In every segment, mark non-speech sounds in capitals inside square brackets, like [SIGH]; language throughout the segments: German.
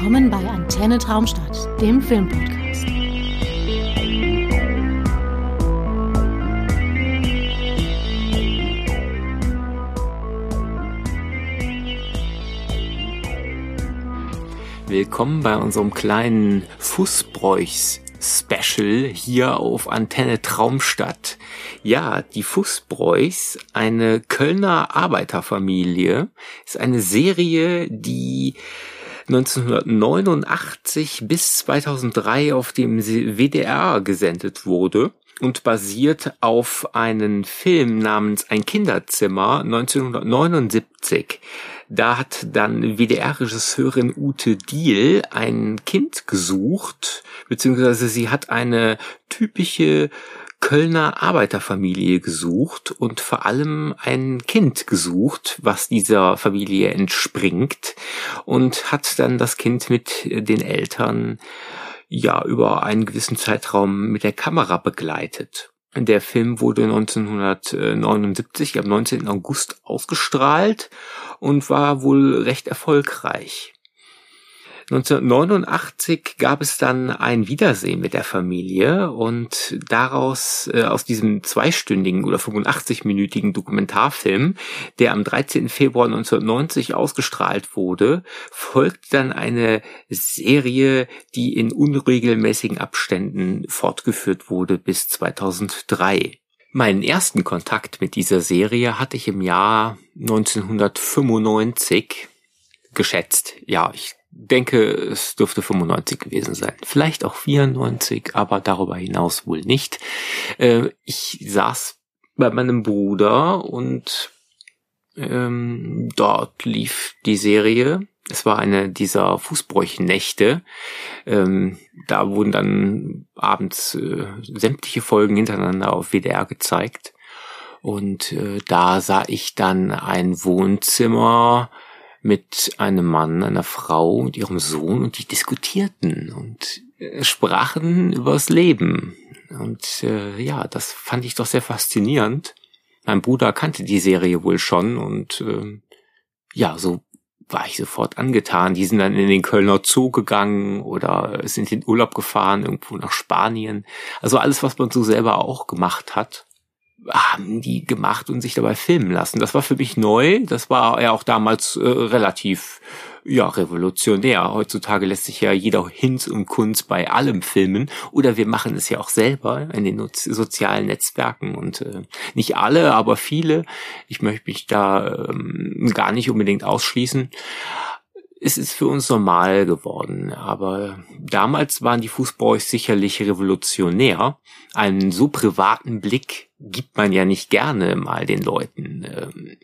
Willkommen bei Antenne Traumstadt, dem Filmpodcast. Willkommen bei unserem kleinen Fußbräuchs Special hier auf Antenne Traumstadt. Ja, die Fußbräuchs, eine Kölner Arbeiterfamilie, ist eine Serie, die 1989 bis 2003 auf dem WDR gesendet wurde und basiert auf einen Film namens Ein Kinderzimmer 1979. Da hat dann WDR-Regisseurin Ute Diel ein Kind gesucht, beziehungsweise sie hat eine typische Kölner Arbeiterfamilie gesucht und vor allem ein Kind gesucht, was dieser Familie entspringt und hat dann das Kind mit den Eltern ja über einen gewissen Zeitraum mit der Kamera begleitet. Der Film wurde 1979 am 19. August ausgestrahlt und war wohl recht erfolgreich. 1989 gab es dann ein Wiedersehen mit der Familie und daraus, äh, aus diesem zweistündigen oder 85-minütigen Dokumentarfilm, der am 13. Februar 1990 ausgestrahlt wurde, folgt dann eine Serie, die in unregelmäßigen Abständen fortgeführt wurde bis 2003. Meinen ersten Kontakt mit dieser Serie hatte ich im Jahr 1995 geschätzt. Ja, ich denke, es dürfte 95 gewesen sein. Vielleicht auch 94, aber darüber hinaus wohl nicht. Äh, ich saß bei meinem Bruder und ähm, dort lief die Serie. Es war eine dieser Fußbräuchnächte. Ähm, da wurden dann abends äh, sämtliche Folgen hintereinander auf WDR gezeigt. Und äh, da sah ich dann ein Wohnzimmer mit einem Mann, einer Frau und ihrem Sohn und die diskutierten und äh, sprachen übers Leben. Und äh, ja, das fand ich doch sehr faszinierend. Mein Bruder kannte die Serie wohl schon und äh, ja, so war ich sofort angetan. Die sind dann in den Kölner Zoo gegangen oder sind in Urlaub gefahren, irgendwo nach Spanien. Also alles, was man so selber auch gemacht hat haben die gemacht und sich dabei filmen lassen. Das war für mich neu. Das war ja auch damals äh, relativ ja revolutionär. Heutzutage lässt sich ja jeder Hinz und Kunst bei allem filmen oder wir machen es ja auch selber in den sozialen Netzwerken und äh, nicht alle, aber viele. Ich möchte mich da ähm, gar nicht unbedingt ausschließen es ist für uns normal geworden. Aber damals waren die Fußbräuchs sicherlich revolutionär. Einen so privaten Blick gibt man ja nicht gerne mal den Leuten ähm,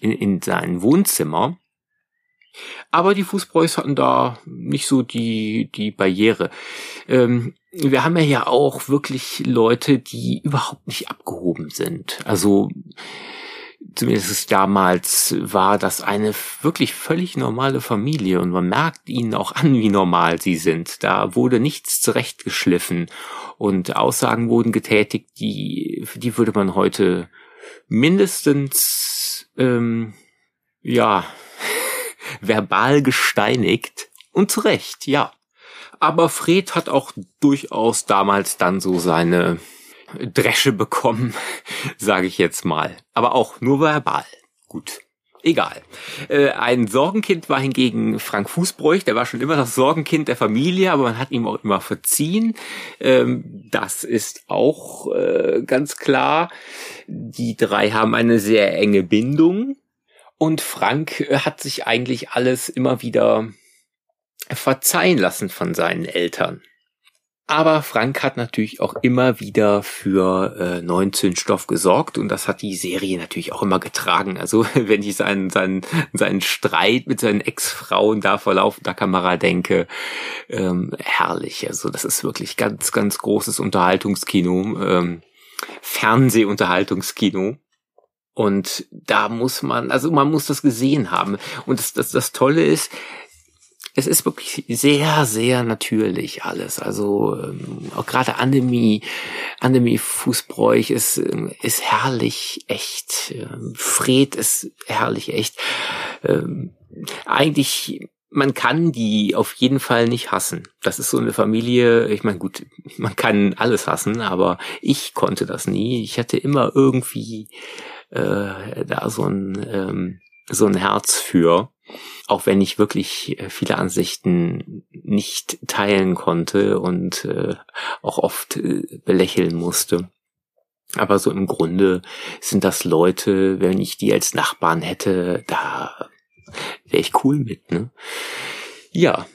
in, in sein Wohnzimmer. Aber die Fußbräuchs hatten da nicht so die, die Barriere. Ähm, wir haben ja ja auch wirklich Leute, die überhaupt nicht abgehoben sind. Also zumindest damals war das eine wirklich völlig normale Familie und man merkt ihnen auch an, wie normal sie sind. Da wurde nichts zurechtgeschliffen und Aussagen wurden getätigt, die, für die würde man heute mindestens, ähm, ja, [LAUGHS] verbal gesteinigt und zu Recht, ja. Aber Fred hat auch durchaus damals dann so seine Dresche bekommen, [LAUGHS] sage ich jetzt mal. Aber auch nur verbal. Gut. Egal. Äh, ein Sorgenkind war hingegen Frank Fußbräuch, der war schon immer das Sorgenkind der Familie, aber man hat ihm auch immer verziehen. Ähm, das ist auch äh, ganz klar. Die drei haben eine sehr enge Bindung und Frank äh, hat sich eigentlich alles immer wieder verzeihen lassen von seinen Eltern. Aber Frank hat natürlich auch immer wieder für äh, neuen Zündstoff gesorgt und das hat die Serie natürlich auch immer getragen. Also [LAUGHS] wenn ich seinen, seinen, seinen Streit mit seinen Ex-Frauen da vor laufender Kamera denke, ähm, herrlich. Also das ist wirklich ganz, ganz großes Unterhaltungskino, ähm, Fernsehunterhaltungskino. Und da muss man, also man muss das gesehen haben. Und das, das, das Tolle ist, es ist wirklich sehr, sehr natürlich alles. Also ähm, auch gerade Annemie, Annemie Fußbräuch ist, ähm, ist herrlich echt. Ähm, Fred ist herrlich echt. Ähm, eigentlich man kann die auf jeden Fall nicht hassen. Das ist so eine Familie, ich meine, gut, man kann alles hassen, aber ich konnte das nie. Ich hatte immer irgendwie äh, da so ein, ähm, so ein Herz für, auch wenn ich wirklich äh, viele Ansichten nicht teilen konnte und äh, auch oft äh, belächeln musste. Aber so im Grunde sind das Leute, wenn ich die als Nachbarn hätte, da wäre ich cool mit, ne? Ja,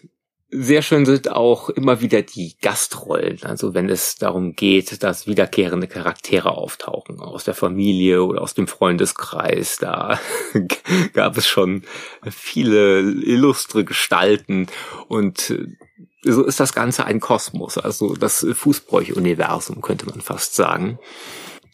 sehr schön sind auch immer wieder die Gastrollen, also wenn es darum geht, dass wiederkehrende Charaktere auftauchen aus der Familie oder aus dem Freundeskreis. Da [LAUGHS] gab es schon viele illustre Gestalten und äh, so ist das Ganze ein Kosmos, also das Fußbräuch-Universum könnte man fast sagen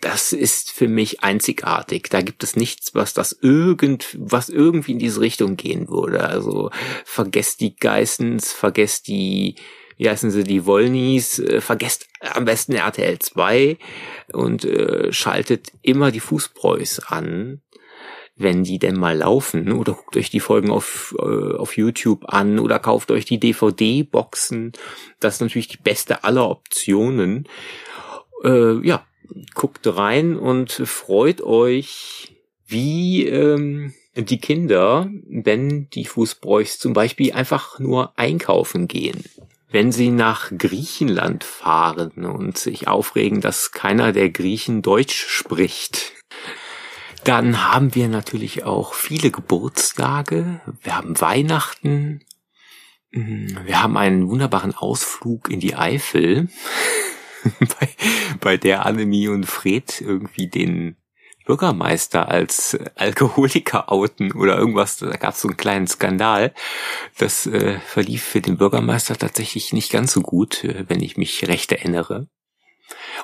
das ist für mich einzigartig. Da gibt es nichts, was das irgend, was irgendwie in diese Richtung gehen würde. Also vergesst die Geissens, vergesst die, wie heißen sie, die Wollnies, äh, vergesst am besten RTL 2 und äh, schaltet immer die Fußbräus an, wenn die denn mal laufen. Oder guckt euch die Folgen auf, äh, auf YouTube an oder kauft euch die DVD-Boxen. Das ist natürlich die beste aller Optionen. Äh, ja, guckt rein und freut euch, wie ähm, die Kinder, wenn die Fußbräuchs zum Beispiel einfach nur einkaufen gehen. Wenn sie nach Griechenland fahren und sich aufregen, dass keiner der Griechen Deutsch spricht, dann haben wir natürlich auch viele Geburtstage. Wir haben Weihnachten. Wir haben einen wunderbaren Ausflug in die Eifel. [LAUGHS] bei, bei der Annemie und Fred irgendwie den Bürgermeister als Alkoholiker outen oder irgendwas. Da gab es so einen kleinen Skandal. Das äh, verlief für den Bürgermeister tatsächlich nicht ganz so gut, äh, wenn ich mich recht erinnere.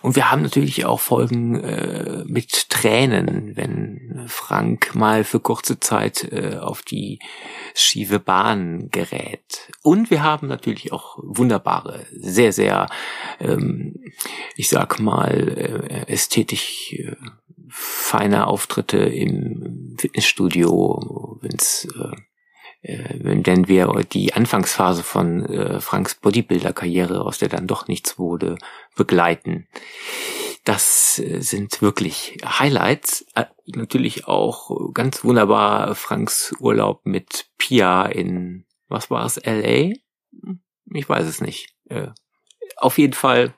Und wir haben natürlich auch Folgen äh, mit Tränen, wenn Frank mal für kurze Zeit äh, auf die schiefe Bahn gerät. Und wir haben natürlich auch wunderbare, sehr, sehr, ähm, ich sag mal, äh, ästhetisch äh, feine Auftritte im Fitnessstudio, wenn's äh, wenn wir die Anfangsphase von äh, Franks Bodybuilder-Karriere, aus der dann doch nichts wurde, begleiten. Das äh, sind wirklich Highlights. Äh, natürlich auch ganz wunderbar Franks Urlaub mit Pia in, was war es, LA? Ich weiß es nicht. Äh, auf jeden Fall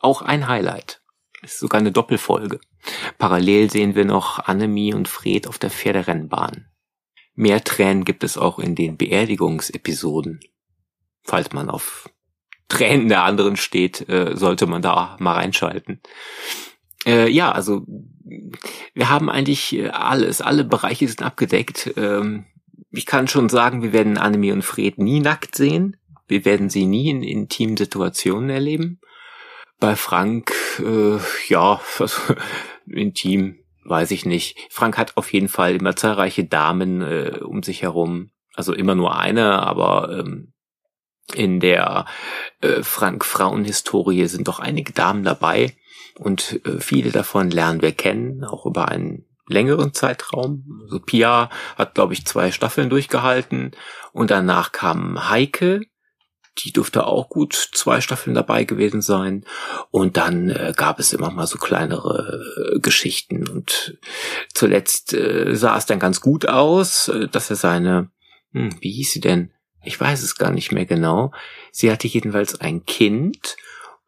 auch ein Highlight. Ist sogar eine Doppelfolge. Parallel sehen wir noch Annemie und Fred auf der Pferderennbahn. Mehr Tränen gibt es auch in den Beerdigungsepisoden. Falls man auf Tränen der anderen steht, äh, sollte man da mal reinschalten. Äh, ja, also wir haben eigentlich äh, alles, alle Bereiche sind abgedeckt. Ähm, ich kann schon sagen, wir werden Annemie und Fred nie nackt sehen. Wir werden sie nie in intimen Situationen erleben. Bei Frank, äh, ja, [LAUGHS] intim weiß ich nicht. Frank hat auf jeden Fall immer zahlreiche Damen äh, um sich herum. Also immer nur eine, aber ähm, in der äh, Frank-Frauen-Historie sind doch einige Damen dabei und äh, viele davon lernen wir kennen, auch über einen längeren Zeitraum. Also Pia hat, glaube ich, zwei Staffeln durchgehalten und danach kam Heike, die dürfte auch gut zwei Staffeln dabei gewesen sein. Und dann äh, gab es immer mal so kleinere äh, Geschichten. Und zuletzt äh, sah es dann ganz gut aus, äh, dass er seine, hm, wie hieß sie denn? Ich weiß es gar nicht mehr genau. Sie hatte jedenfalls ein Kind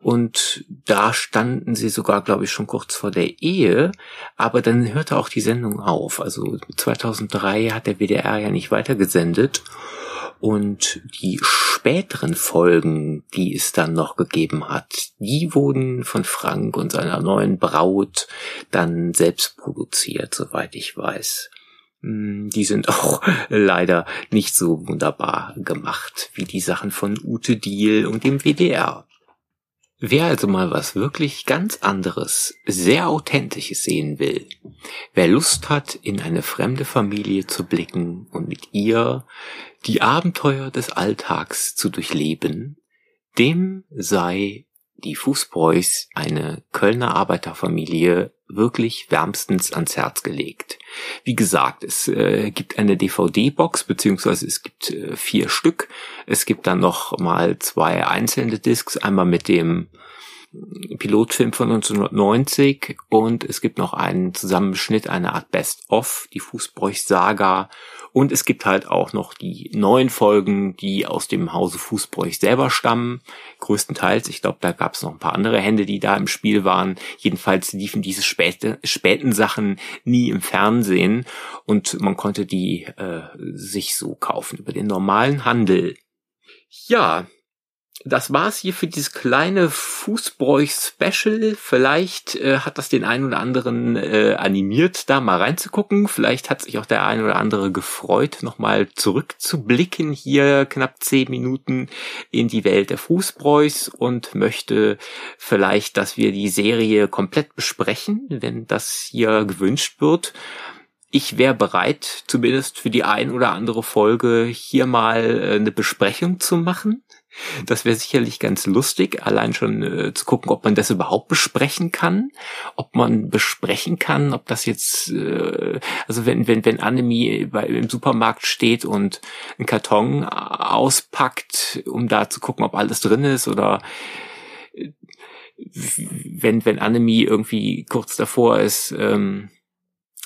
und da standen sie sogar, glaube ich, schon kurz vor der Ehe. Aber dann hörte auch die Sendung auf. Also 2003 hat der WDR ja nicht weitergesendet. Und die späteren Folgen, die es dann noch gegeben hat, die wurden von Frank und seiner neuen Braut dann selbst produziert, soweit ich weiß. Hm, die sind [LAUGHS] auch leider nicht so wunderbar gemacht wie die Sachen von Ute Diel und dem WDR. Wer also mal was wirklich ganz anderes, sehr authentisches sehen will, wer Lust hat, in eine fremde Familie zu blicken und mit ihr die Abenteuer des Alltags zu durchleben, dem sei die Fußbräus eine Kölner Arbeiterfamilie wirklich wärmstens ans Herz gelegt. Wie gesagt, es äh, gibt eine DVD-Box, beziehungsweise es gibt äh, vier Stück. Es gibt dann noch mal zwei einzelne Discs, einmal mit dem Pilotfilm von 1990 und es gibt noch einen Zusammenschnitt, eine Art Best-of, die Fußbräuch-Saga und es gibt halt auch noch die neuen Folgen, die aus dem Hause Fußbräuch selber stammen, größtenteils. Ich glaube, da gab es noch ein paar andere Hände, die da im Spiel waren. Jedenfalls liefen diese späte, späten Sachen nie im Fernsehen und man konnte die äh, sich so kaufen über den normalen Handel. Ja, das war's hier für dieses kleine Fußbräuch-Special. Vielleicht äh, hat das den einen oder anderen äh, animiert, da mal reinzugucken. Vielleicht hat sich auch der ein oder andere gefreut, nochmal zurückzublicken hier knapp zehn Minuten in die Welt der Fußbräuchs und möchte vielleicht, dass wir die Serie komplett besprechen, wenn das hier gewünscht wird ich wäre bereit, zumindest für die ein oder andere Folge hier mal äh, eine Besprechung zu machen. Das wäre sicherlich ganz lustig, allein schon äh, zu gucken, ob man das überhaupt besprechen kann, ob man besprechen kann, ob das jetzt, äh, also wenn wenn wenn Annemie bei, im Supermarkt steht und einen Karton auspackt, um da zu gucken, ob alles drin ist oder äh, wenn wenn Annemie irgendwie kurz davor ist. Ähm,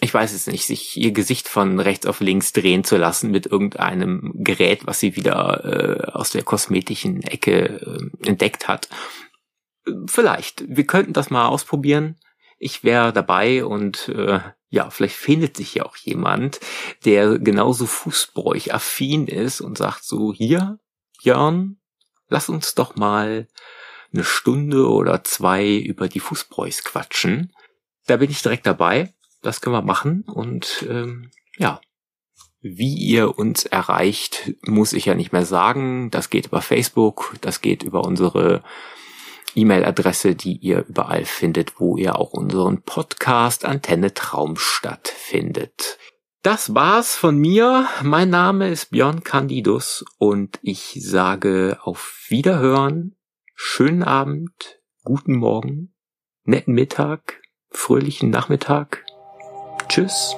ich weiß es nicht, sich ihr Gesicht von rechts auf links drehen zu lassen mit irgendeinem Gerät, was sie wieder äh, aus der kosmetischen Ecke äh, entdeckt hat. Vielleicht, wir könnten das mal ausprobieren. Ich wäre dabei und äh, ja, vielleicht findet sich ja auch jemand, der genauso Fußbräuch-affin ist und sagt so, hier, Björn, lass uns doch mal eine Stunde oder zwei über die Fußbräuchs quatschen. Da bin ich direkt dabei das können wir machen. Und ähm, ja, wie ihr uns erreicht, muss ich ja nicht mehr sagen. Das geht über Facebook, das geht über unsere E-Mail-Adresse, die ihr überall findet, wo ihr auch unseren Podcast Antenne Traumstadt findet. Das war's von mir. Mein Name ist Björn Candidus und ich sage auf Wiederhören, schönen Abend, guten Morgen, netten Mittag, fröhlichen Nachmittag Tschüss.